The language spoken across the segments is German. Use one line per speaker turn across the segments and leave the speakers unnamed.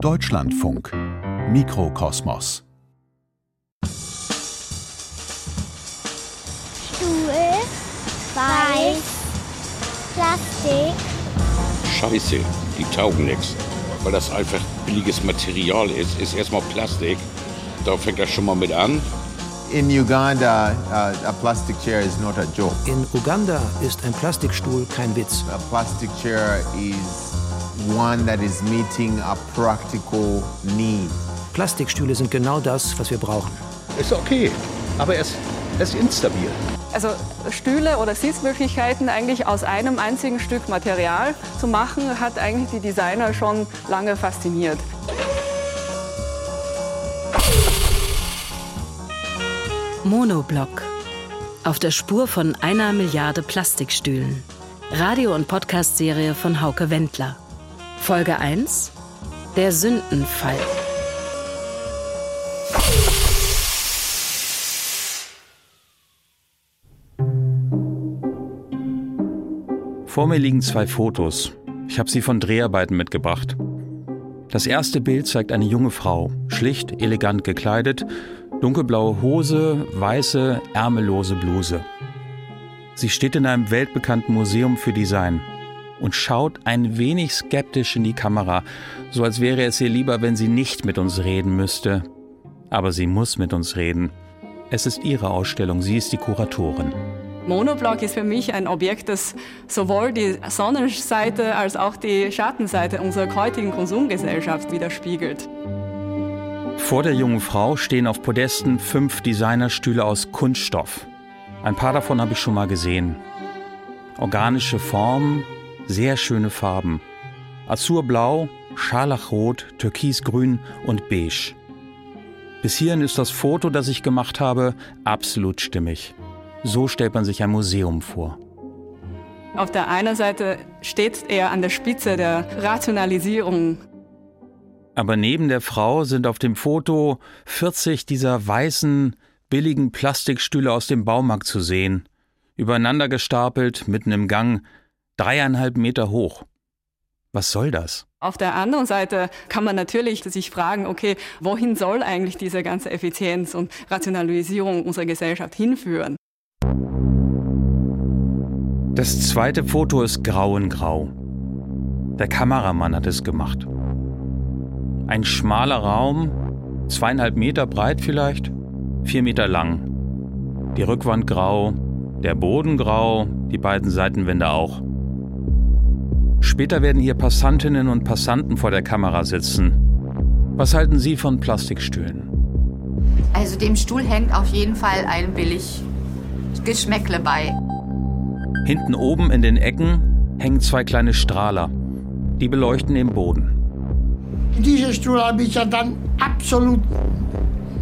Deutschlandfunk Mikrokosmos
Stuhl, Weiß, Plastik.
Scheiße, die taugen nichts. Weil das einfach billiges Material ist, ist erstmal Plastik. Da fängt das schon mal mit an.
In Uganda, uh, a plastic chair is not a joke.
In Uganda ist ein Plastikstuhl kein Witz.
A plastic chair is one that is meeting a practical need.
Plastikstühle sind genau das, was wir brauchen.
Ist okay, aber er ist, er ist instabil.
Also Stühle oder Sitzmöglichkeiten eigentlich aus einem einzigen Stück Material zu machen, hat eigentlich die Designer schon lange fasziniert.
Monoblock. Auf der Spur von einer Milliarde Plastikstühlen. Radio- und Podcast-Serie von Hauke Wendler. Folge 1. Der Sündenfall.
Vor mir liegen zwei Fotos. Ich habe sie von Dreharbeiten mitgebracht. Das erste Bild zeigt eine junge Frau, schlicht, elegant gekleidet, dunkelblaue Hose, weiße, ärmellose Bluse. Sie steht in einem weltbekannten Museum für Design und schaut ein wenig skeptisch in die Kamera, so als wäre es ihr lieber, wenn sie nicht mit uns reden müsste. Aber sie muss mit uns reden. Es ist ihre Ausstellung, sie ist die Kuratorin.
Monoblock ist für mich ein Objekt, das sowohl die Sonnenseite als auch die Schattenseite unserer heutigen Konsumgesellschaft widerspiegelt.
Vor der jungen Frau stehen auf Podesten fünf Designerstühle aus Kunststoff. Ein paar davon habe ich schon mal gesehen. Organische Formen, sehr schöne Farben. Azurblau, Scharlachrot, Türkisgrün und Beige. Bis hierhin ist das Foto, das ich gemacht habe, absolut stimmig. So stellt man sich ein Museum vor.
Auf der einen Seite steht er an der Spitze der Rationalisierung.
Aber neben der Frau sind auf dem Foto 40 dieser weißen, billigen Plastikstühle aus dem Baumarkt zu sehen, übereinander gestapelt, mitten im Gang, dreieinhalb Meter hoch. Was soll das?
Auf der anderen Seite kann man natürlich sich fragen, okay, wohin soll eigentlich diese ganze Effizienz und Rationalisierung unserer Gesellschaft hinführen?
Das zweite Foto ist grau in grau. Der Kameramann hat es gemacht. Ein schmaler Raum, zweieinhalb Meter breit vielleicht, vier Meter lang. Die Rückwand grau, der Boden grau, die beiden Seitenwände auch. Später werden hier Passantinnen und Passanten vor der Kamera sitzen. Was halten Sie von Plastikstühlen?
Also dem Stuhl hängt auf jeden Fall ein billig Geschmäckle bei.
Hinten oben in den Ecken hängen zwei kleine Strahler. Die beleuchten den Boden.
In diesem Stuhl habe ich ja dann absolut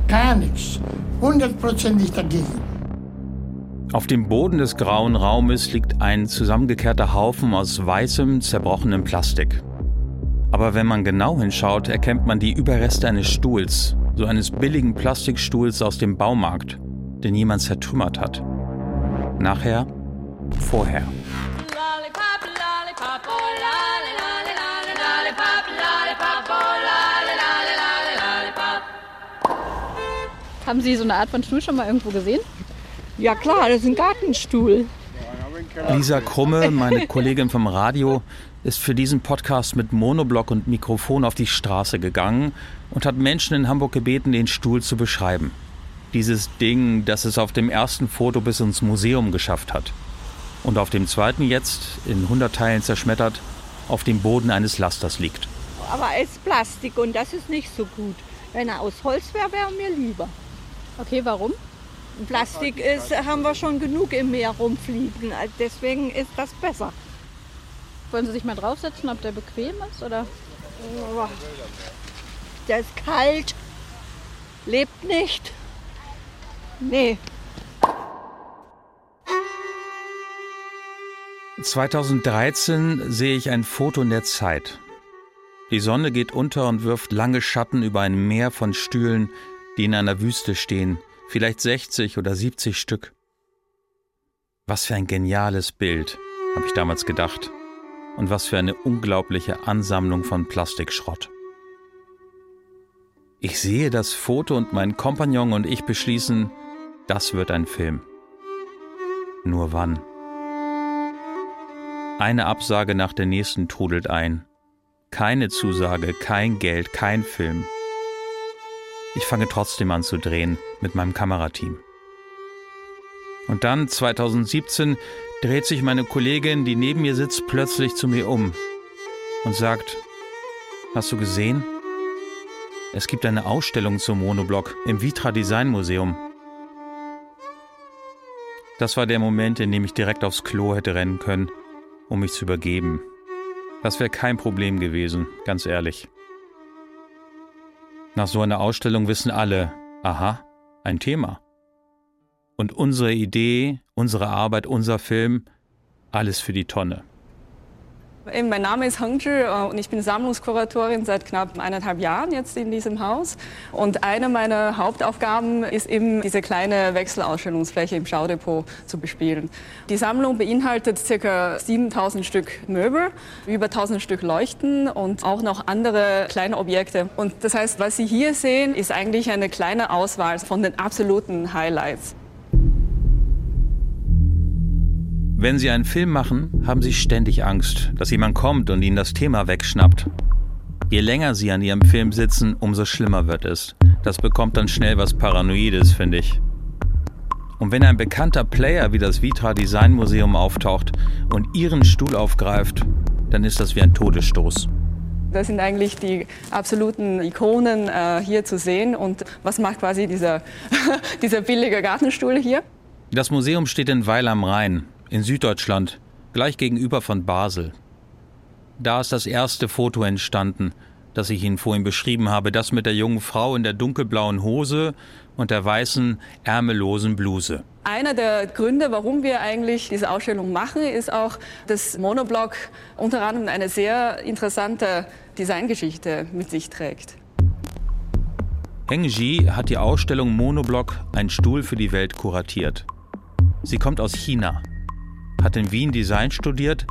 gar nichts. Hundertprozentig dagegen.
Auf dem Boden des grauen Raumes liegt ein zusammengekehrter Haufen aus weißem, zerbrochenem Plastik. Aber wenn man genau hinschaut, erkennt man die Überreste eines Stuhls, so eines billigen Plastikstuhls aus dem Baumarkt, den jemand zertrümmert hat. Nachher vorher.
Haben Sie so eine Art von Stuhl schon mal irgendwo gesehen?
Ja klar, das ist ein Gartenstuhl.
Lisa Krumme, meine Kollegin vom Radio, ist für diesen Podcast mit Monoblock und Mikrofon auf die Straße gegangen und hat Menschen in Hamburg gebeten, den Stuhl zu beschreiben. Dieses Ding, das es auf dem ersten Foto bis ins Museum geschafft hat und auf dem zweiten jetzt, in 100 Teilen zerschmettert, auf dem Boden eines Lasters liegt.
Aber es ist Plastik und das ist nicht so gut. Wenn er aus Holz wäre, wäre mir lieber.
Okay, warum?
Plastik ist, haben wir schon genug im Meer rumfliegen. Deswegen ist das besser.
Wollen Sie sich mal draufsetzen, ob der bequem ist? Oder?
Der ist kalt, lebt nicht. Nee,
2013 sehe ich ein Foto in der Zeit. Die Sonne geht unter und wirft lange Schatten über ein Meer von Stühlen, die in einer Wüste stehen, vielleicht 60 oder 70 Stück. Was für ein geniales Bild, habe ich damals gedacht. Und was für eine unglaubliche Ansammlung von Plastikschrott. Ich sehe das Foto und mein Kompagnon und ich beschließen, das wird ein Film. Nur wann? Eine Absage nach der nächsten trudelt ein. Keine Zusage, kein Geld, kein Film. Ich fange trotzdem an zu drehen mit meinem Kamerateam. Und dann, 2017, dreht sich meine Kollegin, die neben mir sitzt, plötzlich zu mir um und sagt, hast du gesehen? Es gibt eine Ausstellung zum Monoblock im Vitra Design Museum. Das war der Moment, in dem ich direkt aufs Klo hätte rennen können, um mich zu übergeben. Das wäre kein Problem gewesen, ganz ehrlich. Nach so einer Ausstellung wissen alle, aha, ein Thema. Und unsere Idee, unsere Arbeit, unser Film, alles für die Tonne.
Mein Name ist Heng Zhi äh, und ich bin Sammlungskuratorin seit knapp eineinhalb Jahren jetzt in diesem Haus. Und eine meiner Hauptaufgaben ist eben, diese kleine Wechselausstellungsfläche im Schaudepot zu bespielen. Die Sammlung beinhaltet ca. 7000 Stück Möbel, über 1000 Stück Leuchten und auch noch andere kleine Objekte. Und das heißt, was Sie hier sehen, ist eigentlich eine kleine Auswahl von den absoluten Highlights.
Wenn Sie einen Film machen, haben Sie ständig Angst, dass jemand kommt und Ihnen das Thema wegschnappt. Je länger Sie an Ihrem Film sitzen, umso schlimmer wird es. Das bekommt dann schnell was Paranoides, finde ich. Und wenn ein bekannter Player wie das Vitra Design Museum auftaucht und Ihren Stuhl aufgreift, dann ist das wie ein Todesstoß.
Das sind eigentlich die absoluten Ikonen äh, hier zu sehen. Und was macht quasi dieser, dieser billige Gartenstuhl hier?
Das Museum steht in Weil am Rhein, in Süddeutschland, gleich gegenüber von Basel. Da ist das erste Foto entstanden, das ich Ihnen vorhin beschrieben habe, das mit der jungen Frau in der dunkelblauen Hose und der weißen, ärmellosen Bluse.
Einer der Gründe, warum wir eigentlich diese Ausstellung machen, ist auch, dass Monoblock unter anderem eine sehr interessante Designgeschichte mit sich trägt.
Heng Ji hat die Ausstellung Monoblock Ein Stuhl für die Welt kuratiert. Sie kommt aus China hat in Wien Design studiert,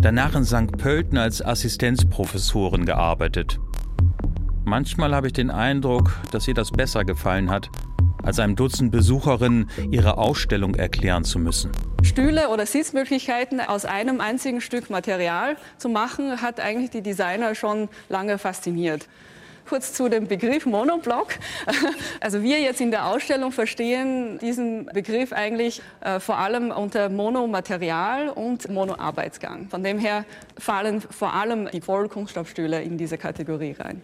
danach in St. Pölten als Assistenzprofessorin gearbeitet. Manchmal habe ich den Eindruck, dass ihr das besser gefallen hat, als einem Dutzend Besucherinnen ihre Ausstellung erklären zu müssen.
Stühle oder Sitzmöglichkeiten aus einem einzigen Stück Material zu machen, hat eigentlich die Designer schon lange fasziniert. Kurz zu dem Begriff Monoblock. Also wir jetzt in der Ausstellung verstehen diesen Begriff eigentlich äh, vor allem unter Monomaterial und Monoarbeitsgang. Von dem her fallen vor allem die Vollkunststoffstühle in diese Kategorie rein.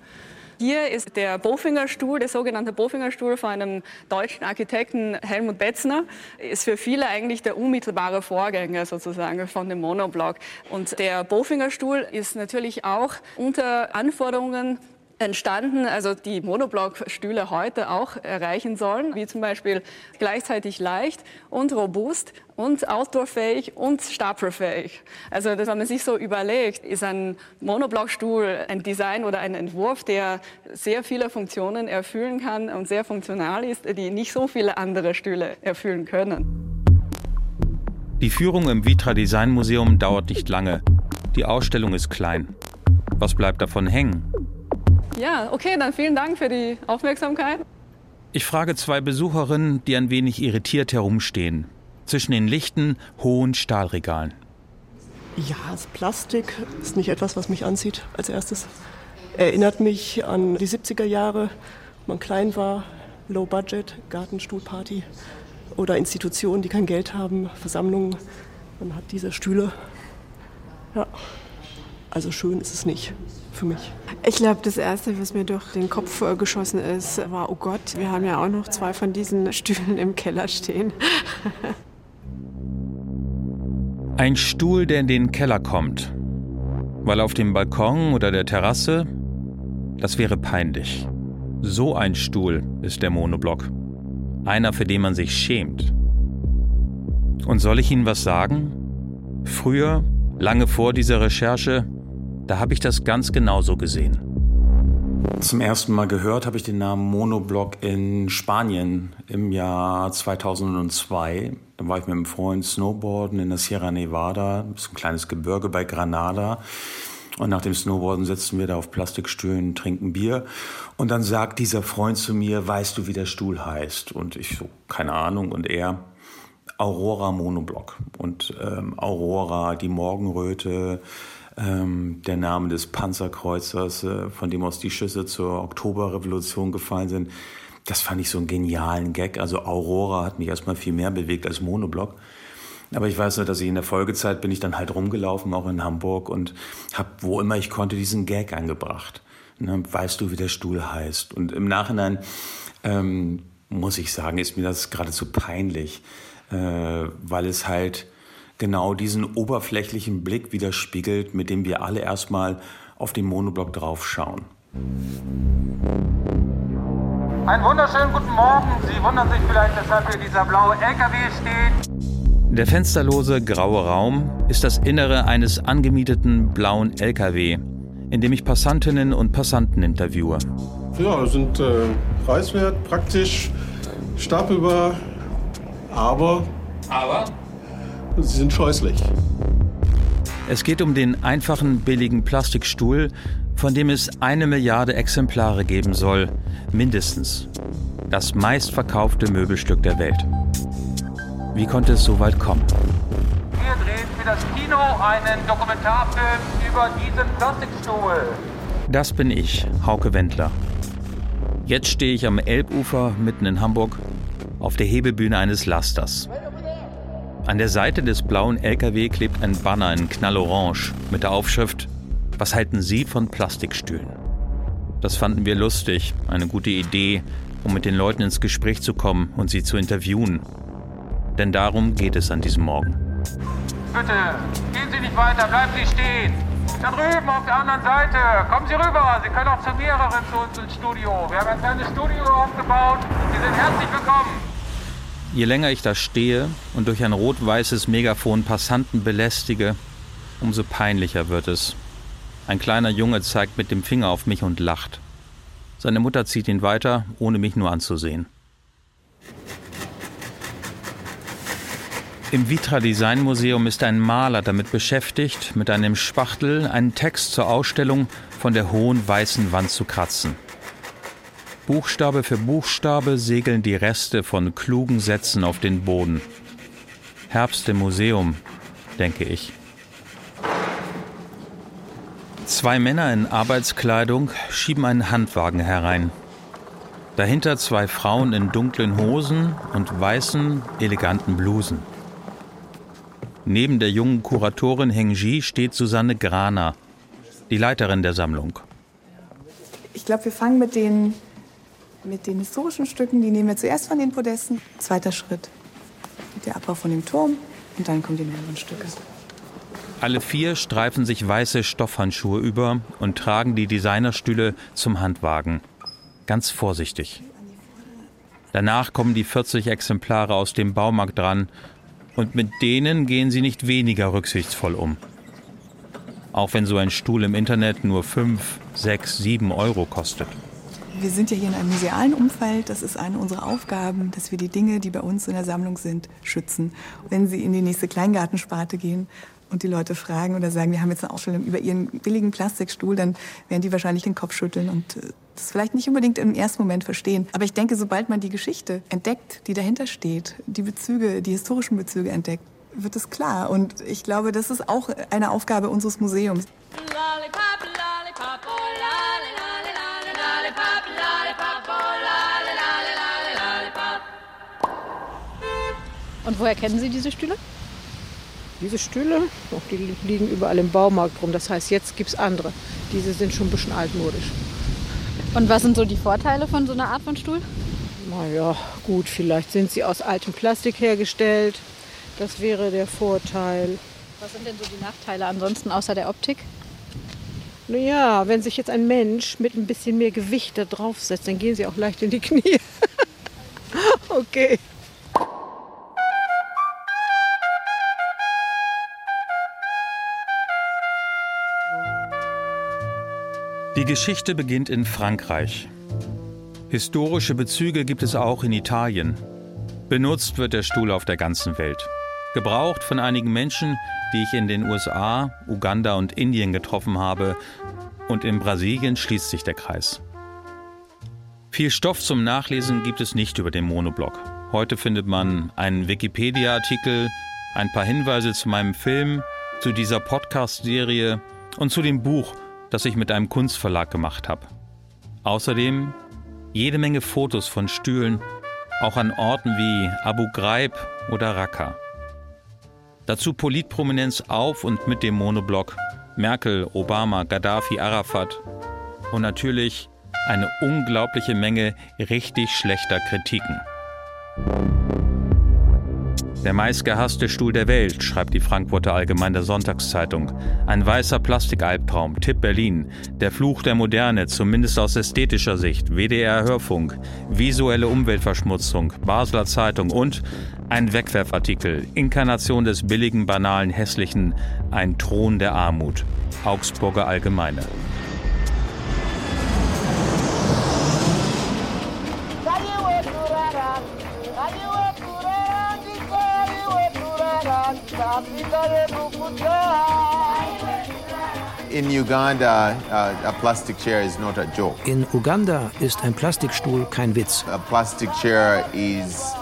Hier ist der Bofinger-Stuhl, der sogenannte Bofinger-Stuhl von einem deutschen Architekten Helmut Betzner. Ist für viele eigentlich der unmittelbare Vorgänger sozusagen von dem Monoblock. Und der Bofinger-Stuhl ist natürlich auch unter Anforderungen entstanden, also die Monoblock-Stühle heute auch erreichen sollen, wie zum Beispiel gleichzeitig leicht und robust und outdoorfähig und stapelfähig. Also das, wenn man sich so überlegt, ist ein Monoblockstuhl ein Design oder ein Entwurf, der sehr viele Funktionen erfüllen kann und sehr funktional ist, die nicht so viele andere Stühle erfüllen können.
Die Führung im Vitra Design Museum dauert nicht lange. Die Ausstellung ist klein. Was bleibt davon hängen?
Ja, okay, dann vielen Dank für die Aufmerksamkeit.
Ich frage zwei Besucherinnen, die ein wenig irritiert herumstehen, zwischen den lichten, hohen Stahlregalen.
Ja, das Plastik ist nicht etwas, was mich anzieht als erstes. Erinnert mich an die 70er Jahre, man klein war, Low Budget, Gartenstuhlparty oder Institutionen, die kein Geld haben, Versammlungen. Man hat diese Stühle. Ja, also schön ist es nicht für mich.
Ich glaube, das Erste, was mir durch den Kopf äh, geschossen ist, war, oh Gott, wir haben ja auch noch zwei von diesen Stühlen im Keller stehen.
Ein Stuhl, der in den Keller kommt. Weil auf dem Balkon oder der Terrasse, das wäre peinlich. So ein Stuhl ist der Monoblock. Einer, für den man sich schämt. Und soll ich Ihnen was sagen? Früher, lange vor dieser Recherche, da habe ich das ganz genauso gesehen.
Zum ersten Mal gehört habe ich den Namen Monoblock in Spanien im Jahr 2002. Da war ich mit einem Freund Snowboarden in der Sierra Nevada, das ist ein kleines Gebirge bei Granada. Und nach dem Snowboarden sitzen wir da auf Plastikstühlen, trinken Bier. Und dann sagt dieser Freund zu mir, weißt du, wie der Stuhl heißt? Und ich so, keine Ahnung. Und er, Aurora Monoblock. Und ähm, Aurora, die Morgenröte, ähm, der Name des Panzerkreuzers, äh, von dem aus die Schüsse zur Oktoberrevolution gefallen sind. Das fand ich so einen genialen Gag. Also Aurora hat mich erstmal viel mehr bewegt als Monoblock. Aber ich weiß nur, dass ich in der Folgezeit bin ich dann halt rumgelaufen, auch in Hamburg und habe, wo immer ich konnte, diesen Gag angebracht. Ne, weißt du, wie der Stuhl heißt? Und im Nachhinein ähm, muss ich sagen, ist mir das geradezu peinlich, äh, weil es halt genau diesen oberflächlichen Blick widerspiegelt, mit dem wir alle erstmal auf den Monoblock draufschauen.
Einen wunderschönen guten Morgen. Sie wundern sich vielleicht, weshalb hier dieser blaue LKW steht.
Der fensterlose graue Raum ist das Innere eines angemieteten blauen LKW, in dem ich Passantinnen und Passanten interviewe.
Ja, sind äh, preiswert, praktisch, stapelbar, aber.
Aber?
Sie sind scheußlich.
Es geht um den einfachen, billigen Plastikstuhl, von dem es eine Milliarde Exemplare geben soll, mindestens. Das meistverkaufte Möbelstück der Welt. Wie konnte es so weit kommen?
Wir drehen für das Kino einen Dokumentarfilm über diesen Plastikstuhl.
Das bin ich, Hauke Wendler. Jetzt stehe ich am Elbufer mitten in Hamburg auf der Hebebühne eines Lasters. An der Seite des blauen LKW klebt ein Banner in Knallorange mit der Aufschrift Was halten Sie von Plastikstühlen? Das fanden wir lustig, eine gute Idee, um mit den Leuten ins Gespräch zu kommen und sie zu interviewen. Denn darum geht es an diesem Morgen.
Bitte, gehen Sie nicht weiter, bleiben Sie stehen. Da drüben auf der anderen Seite. Kommen Sie rüber. Sie können auch zu mehreren zu uns ins Studio. Wir haben ein kleines Studio aufgebaut. Sie sind herzlich willkommen.
Je länger ich da stehe und durch ein rot-weißes Megafon Passanten belästige, umso peinlicher wird es. Ein kleiner Junge zeigt mit dem Finger auf mich und lacht. Seine Mutter zieht ihn weiter, ohne mich nur anzusehen. Im Vitra Design Museum ist ein Maler damit beschäftigt, mit einem Spachtel einen Text zur Ausstellung von der hohen weißen Wand zu kratzen. Buchstabe für Buchstabe segeln die Reste von klugen Sätzen auf den Boden. Herbst im Museum, denke ich. Zwei Männer in Arbeitskleidung schieben einen Handwagen herein. Dahinter zwei Frauen in dunklen Hosen und weißen, eleganten Blusen. Neben der jungen Kuratorin Heng Ji steht Susanne Graner, die Leiterin der Sammlung.
Ich glaube, wir fangen mit den mit den historischen Stücken, die nehmen wir zuerst von den Podesten. Zweiter Schritt, der Abbau von dem Turm und dann kommen die neueren Stücke.
Alle vier streifen sich weiße Stoffhandschuhe über und tragen die Designerstühle zum Handwagen. Ganz vorsichtig. Danach kommen die 40 Exemplare aus dem Baumarkt dran und mit denen gehen sie nicht weniger rücksichtsvoll um. Auch wenn so ein Stuhl im Internet nur 5, 6, 7 Euro kostet.
Wir sind ja hier in einem musealen Umfeld. Das ist eine unserer Aufgaben, dass wir die Dinge, die bei uns in der Sammlung sind, schützen. Wenn Sie in die nächste Kleingartensparte gehen und die Leute fragen oder sagen, wir haben jetzt eine Ausstellung über Ihren billigen Plastikstuhl, dann werden die wahrscheinlich den Kopf schütteln und äh, das vielleicht nicht unbedingt im ersten Moment verstehen. Aber ich denke, sobald man die Geschichte entdeckt, die dahinter steht, die Bezüge, die historischen Bezüge entdeckt, wird es klar. Und ich glaube, das ist auch eine Aufgabe unseres Museums.
Und woher kennen Sie diese Stühle?
Diese Stühle, die liegen überall im Baumarkt rum. Das heißt, jetzt gibt es andere. Diese sind schon ein bisschen altmodisch.
Und was sind so die Vorteile von so einer Art von Stuhl?
Naja, gut, vielleicht sind sie aus altem Plastik hergestellt. Das wäre der Vorteil.
Was sind denn so die Nachteile ansonsten außer der Optik?
Naja, wenn sich jetzt ein Mensch mit ein bisschen mehr Gewicht da draufsetzt, dann gehen sie auch leicht in die Knie. okay.
Die Geschichte beginnt in Frankreich. Historische Bezüge gibt es auch in Italien. Benutzt wird der Stuhl auf der ganzen Welt. Gebraucht von einigen Menschen, die ich in den USA, Uganda und Indien getroffen habe. Und in Brasilien schließt sich der Kreis. Viel Stoff zum Nachlesen gibt es nicht über den Monoblog. Heute findet man einen Wikipedia-Artikel, ein paar Hinweise zu meinem Film, zu dieser Podcast-Serie und zu dem Buch, das ich mit einem Kunstverlag gemacht habe. Außerdem jede Menge Fotos von Stühlen, auch an Orten wie Abu Ghraib oder Raqqa. Dazu Politprominenz auf und mit dem Monoblog, Merkel, Obama, Gaddafi, Arafat und natürlich eine unglaubliche Menge richtig schlechter Kritiken. Der meistgehasste Stuhl der Welt, schreibt die Frankfurter Allgemeine Sonntagszeitung. Ein weißer Plastikalbtraum, Tipp Berlin. Der Fluch der Moderne, zumindest aus ästhetischer Sicht. WDR Hörfunk. Visuelle Umweltverschmutzung. Basler Zeitung und ein Wegwerfartikel. Inkarnation des billigen, banalen, hässlichen. Ein Thron der Armut. Augsburger Allgemeine.
In Uganda, uh, a plastic chair is not a joke.
In Uganda ist ein Plastikstuhl kein Witz.
A plastic chair is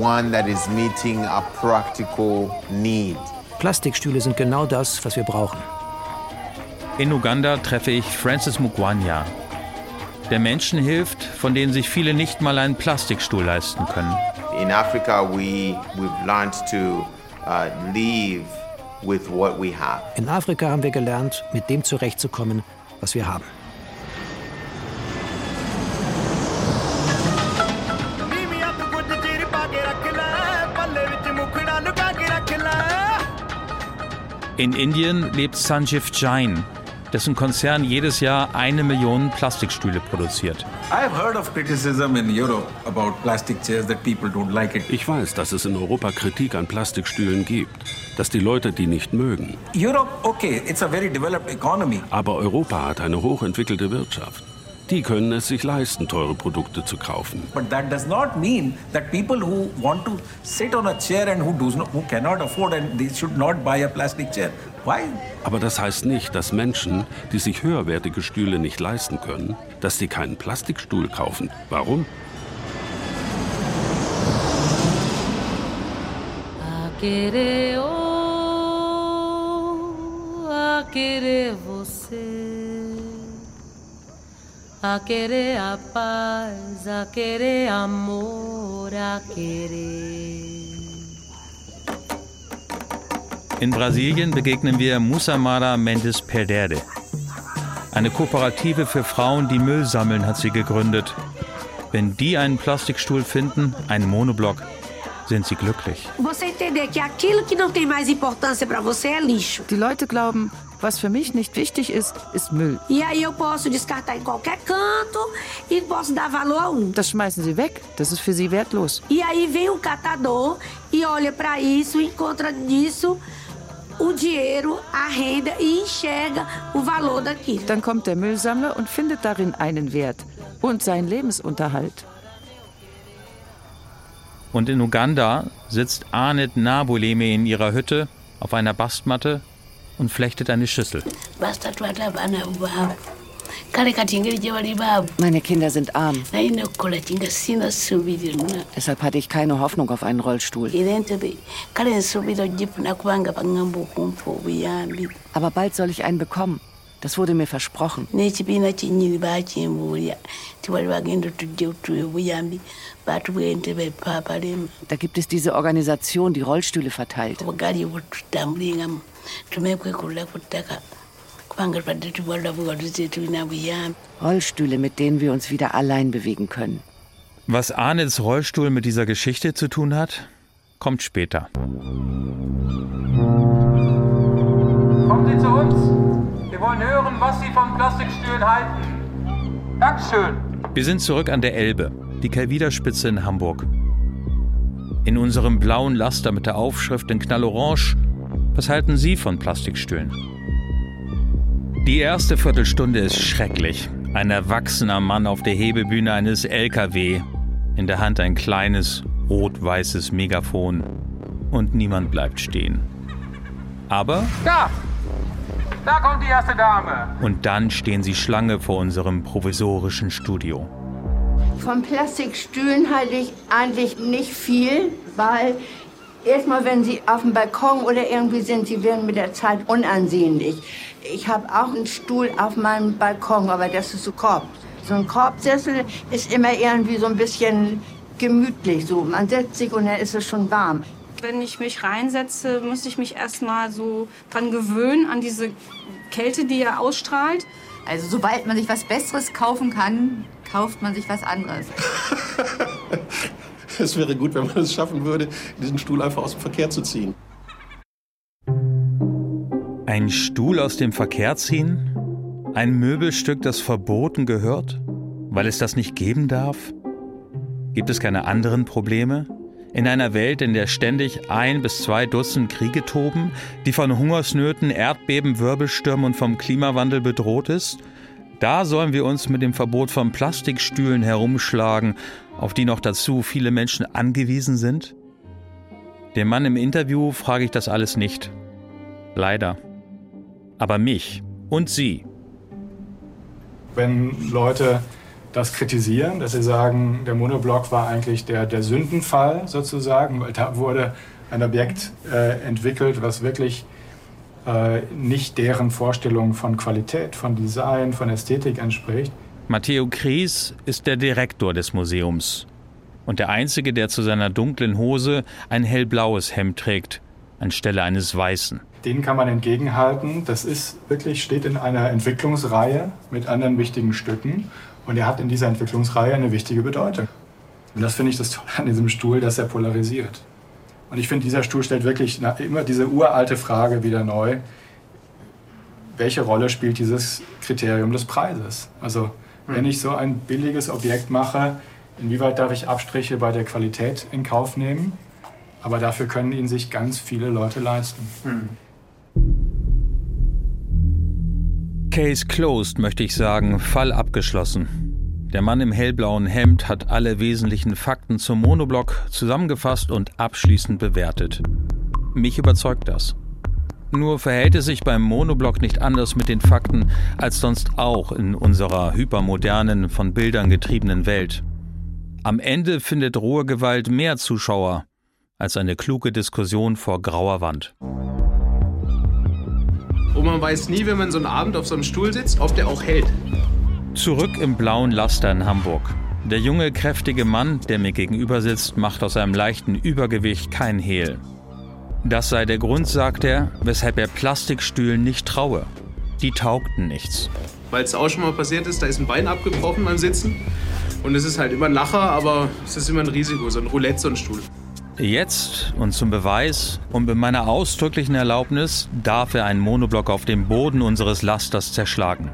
one that is meeting a practical need.
Plastikstühle sind genau das, was wir brauchen.
In Uganda treffe ich Francis Mugwanya, der Menschen hilft, von denen sich viele nicht mal einen Plastikstuhl leisten können.
In Africa, we, we've learned to uh, live with what we have.
In Afrika haben wir gelernt, mit dem zurechtzukommen, was wir haben.
In Indien lebt Sanjeev Jain, dessen Konzern jedes Jahr eine Million Plastikstühle produziert.
Ich weiß, dass es in Europa Kritik an Plastikstühlen gibt, dass die Leute die nicht mögen.
Europe, okay, it's a very developed economy.
Aber Europa hat eine hochentwickelte Wirtschaft. Die können es sich leisten, teure Produkte zu kaufen.
But that does not mean that people who want to sit on a chair and who, does not, who cannot afford and they should not buy a plastic chair.
Aber das heißt nicht, dass Menschen, die sich höherwertige Stühle nicht leisten können, dass sie keinen Plastikstuhl kaufen. Warum?
A querer, a querer você. A querer a paz, a querer amor, a querer.
In Brasilien begegnen wir Musamara Mendes Perderde. Eine Kooperative für Frauen, die Müll sammeln, hat sie gegründet. Wenn die einen Plastikstuhl finden, einen Monoblock, sind sie glücklich.
Die Leute glauben, was für mich nicht wichtig ist, ist Müll.
E e.
Das schmeißen sie weg. Das ist für sie wertlos.
E aí vem o catador e olha para isso, encontra nisso o dinheiro, a renda e enxerga o valor daquilo.
Dann kommt der Müllsammler und findet darin einen Wert und seinen Lebensunterhalt.
Und in Uganda sitzt Anet Nabuleme in ihrer Hütte auf einer Bastmatte und flechtet eine Schüssel.
Kale kati engeri gye bali
Meine Kinder sind arm.
nalina okukola kinga sina ssuubi lyonna
Deshalb hatte ich keine Hoffnung auf einen Rollstuhl.
era entebe kale nsuubira ogifuna kubanga baŋŋamba okumpa obuyambi
Aber bald soll ich einen bekommen. Das wurde mir versprochen.
n'ekibiina kyennyini baakimbuulya ti wali bagenda tujja otuwa obuyambi baatuwa entebe paapalema
Da gibt es diese Organisation, die Rollstühle verteilt.
ku ttaka
Rollstühle, mit denen wir uns wieder allein bewegen können.
Was Arnets Rollstuhl mit dieser Geschichte zu tun hat, kommt später.
Kommen Sie zu uns. Wir wollen hören, was Sie von Plastikstühlen halten. Dankeschön.
Wir sind zurück an der Elbe, die Kelwiderspitze in Hamburg. In unserem blauen Laster mit der Aufschrift in Knallorange, was halten Sie von Plastikstühlen? Die erste Viertelstunde ist schrecklich. Ein erwachsener Mann auf der Hebebühne eines LKW, in der Hand ein kleines rot-weißes Megafon. und niemand bleibt stehen. Aber
Da! Da kommt die erste Dame.
und dann stehen sie Schlange vor unserem provisorischen Studio.
Von Plastikstühlen halte ich eigentlich nicht viel, weil erstmal, wenn sie auf dem Balkon oder irgendwie sind, sie werden mit der Zeit unansehnlich. Ich habe auch einen Stuhl auf meinem Balkon, aber das ist so Korb. So ein Korbsessel ist immer irgendwie so ein bisschen gemütlich. So. Man setzt sich und dann ist es schon warm.
Wenn ich mich reinsetze, muss ich mich erstmal so dran gewöhnen, an diese Kälte, die er ausstrahlt.
Also sobald man sich was Besseres kaufen kann, kauft man sich was anderes.
Es wäre gut, wenn man es schaffen würde, diesen Stuhl einfach aus dem Verkehr zu ziehen.
Ein Stuhl aus dem Verkehr ziehen? Ein Möbelstück, das verboten gehört? Weil es das nicht geben darf? Gibt es keine anderen Probleme? In einer Welt, in der ständig ein bis zwei Dutzend Kriege toben, die von Hungersnöten, Erdbeben, Wirbelstürmen und vom Klimawandel bedroht ist? Da sollen wir uns mit dem Verbot von Plastikstühlen herumschlagen, auf die noch dazu viele Menschen angewiesen sind? Dem Mann im Interview frage ich das alles nicht. Leider. Aber mich und Sie.
wenn Leute das kritisieren, dass sie sagen, der Monoblock war eigentlich der, der Sündenfall sozusagen, weil da wurde ein Objekt äh, entwickelt, was wirklich nicht deren Vorstellung von Qualität, von Design, von Ästhetik entspricht.
Matteo Kries ist der Direktor des Museums und der Einzige, der zu seiner dunklen Hose ein hellblaues Hemd trägt, anstelle eines weißen.
Den kann man entgegenhalten. Das ist wirklich, steht in einer Entwicklungsreihe mit anderen wichtigen Stücken. Und er hat in dieser Entwicklungsreihe eine wichtige Bedeutung. Und das finde ich das Tolle an diesem Stuhl, dass er polarisiert. Und ich finde, dieser Stuhl stellt wirklich immer diese uralte Frage wieder neu. Welche Rolle spielt dieses Kriterium des Preises? Also, wenn ich so ein billiges Objekt mache, inwieweit darf ich Abstriche bei der Qualität in Kauf nehmen? Aber dafür können ihn sich ganz viele Leute leisten.
Case closed, möchte ich sagen, Fall abgeschlossen. Der Mann im hellblauen Hemd hat alle wesentlichen Fakten zum Monoblock zusammengefasst und abschließend bewertet. Mich überzeugt das. Nur verhält es sich beim Monoblock nicht anders mit den Fakten als sonst auch in unserer hypermodernen, von Bildern getriebenen Welt. Am Ende findet rohe Gewalt mehr Zuschauer als eine kluge Diskussion vor grauer Wand.
Und man weiß nie, wenn man so einen Abend auf so einem Stuhl sitzt, ob der auch hält.
Zurück im blauen Laster in Hamburg. Der junge, kräftige Mann, der mir gegenüber sitzt, macht aus seinem leichten Übergewicht kein Hehl. Das sei der Grund, sagt er, weshalb er Plastikstühlen nicht traue. Die taugten nichts.
Weil es auch schon mal passiert ist, da ist ein Bein abgebrochen beim Sitzen. Und es ist halt immer ein Lacher, aber es ist immer ein Risiko, so ein Roulette, so ein Stuhl.
Jetzt und zum Beweis und mit meiner ausdrücklichen Erlaubnis darf er einen Monoblock auf dem Boden unseres Lasters zerschlagen.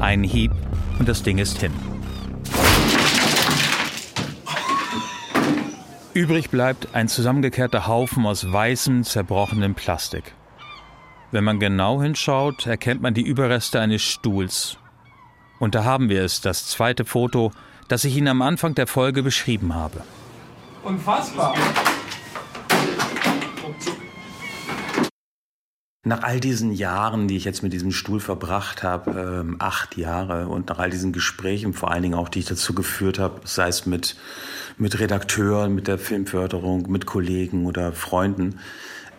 Ein Hieb und das Ding ist hin. Übrig bleibt ein zusammengekehrter Haufen aus weißem, zerbrochenem Plastik. Wenn man genau hinschaut, erkennt man die Überreste eines Stuhls. Und da haben wir es, das zweite Foto, das ich Ihnen am Anfang der Folge beschrieben habe.
Unfassbar.
Nach all diesen Jahren, die ich jetzt mit diesem Stuhl verbracht habe, ähm, acht Jahre, und nach all diesen Gesprächen, vor allen Dingen auch, die ich dazu geführt habe, sei es mit, mit Redakteuren, mit der Filmförderung, mit Kollegen oder Freunden,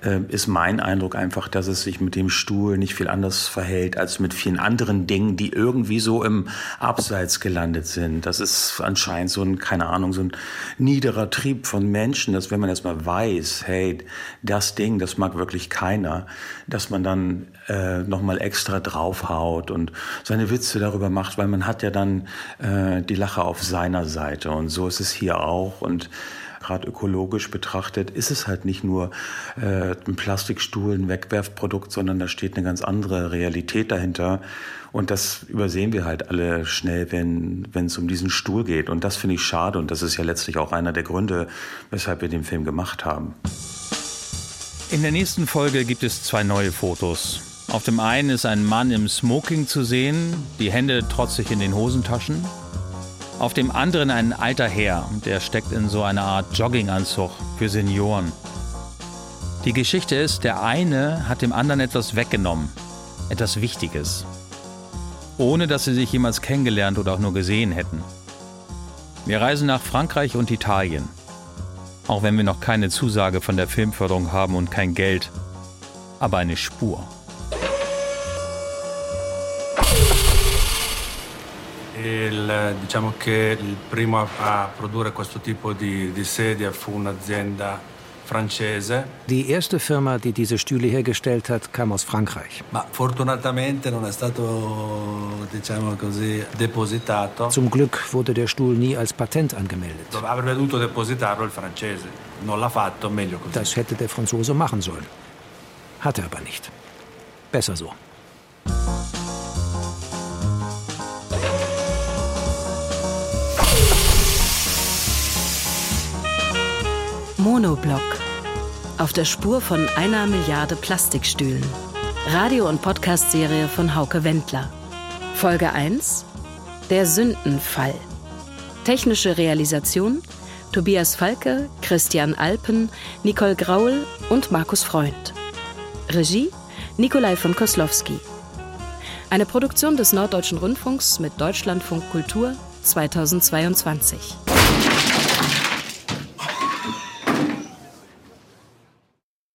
äh, ist mein Eindruck einfach, dass es sich mit dem Stuhl nicht viel anders verhält als mit vielen anderen Dingen, die irgendwie so im Abseits gelandet sind. Das ist anscheinend so ein, keine Ahnung, so ein niederer Trieb von Menschen, dass wenn man erstmal weiß, hey, das Ding, das mag wirklich keiner, dass man dann äh, nochmal extra draufhaut und seine Witze darüber macht, weil man hat ja dann äh, die Lache auf seiner Seite. Und so ist es hier auch. Und gerade ökologisch betrachtet, ist es halt nicht nur äh, ein Plastikstuhl, ein Wegwerfprodukt, sondern da steht eine ganz andere Realität dahinter. Und das übersehen wir halt alle schnell, wenn wenn es um diesen Stuhl geht. Und das finde ich schade. Und das ist ja letztlich auch einer der Gründe, weshalb wir den Film gemacht haben.
In der nächsten Folge gibt es zwei neue Fotos. Auf dem einen ist ein Mann im Smoking zu sehen, die Hände trotzig in den Hosentaschen. Auf dem anderen ein alter Herr, der steckt in so einer Art Jogginganzug für Senioren. Die Geschichte ist, der eine hat dem anderen etwas weggenommen, etwas Wichtiges, ohne dass sie sich jemals kennengelernt oder auch nur gesehen hätten. Wir reisen nach Frankreich und Italien, auch wenn wir noch keine Zusage von der Filmförderung haben und kein Geld, aber eine Spur.
Il, diciamo che il primo a, a produrre questo tipo di, di sedia fu un'azienda francese,
Die erste Firma, die diese Stühle hergestellt hat, kam aus Frankreich.
stato, diciamo così.
Zum Glück wurde der Stuhl nie als Patent angemeldet.
Fatto.
Das hätte der Franzose machen sollen. Hat er aber nicht. Besser so.
Monoblock. Auf der Spur von einer Milliarde Plastikstühlen. Radio- und Podcast-Serie von Hauke Wendler. Folge 1. Der Sündenfall. Technische Realisation Tobias Falke, Christian Alpen, Nicole Graul und Markus Freund. Regie Nikolai von Koslowski. Eine Produktion des Norddeutschen Rundfunks mit Deutschlandfunk Kultur 2022.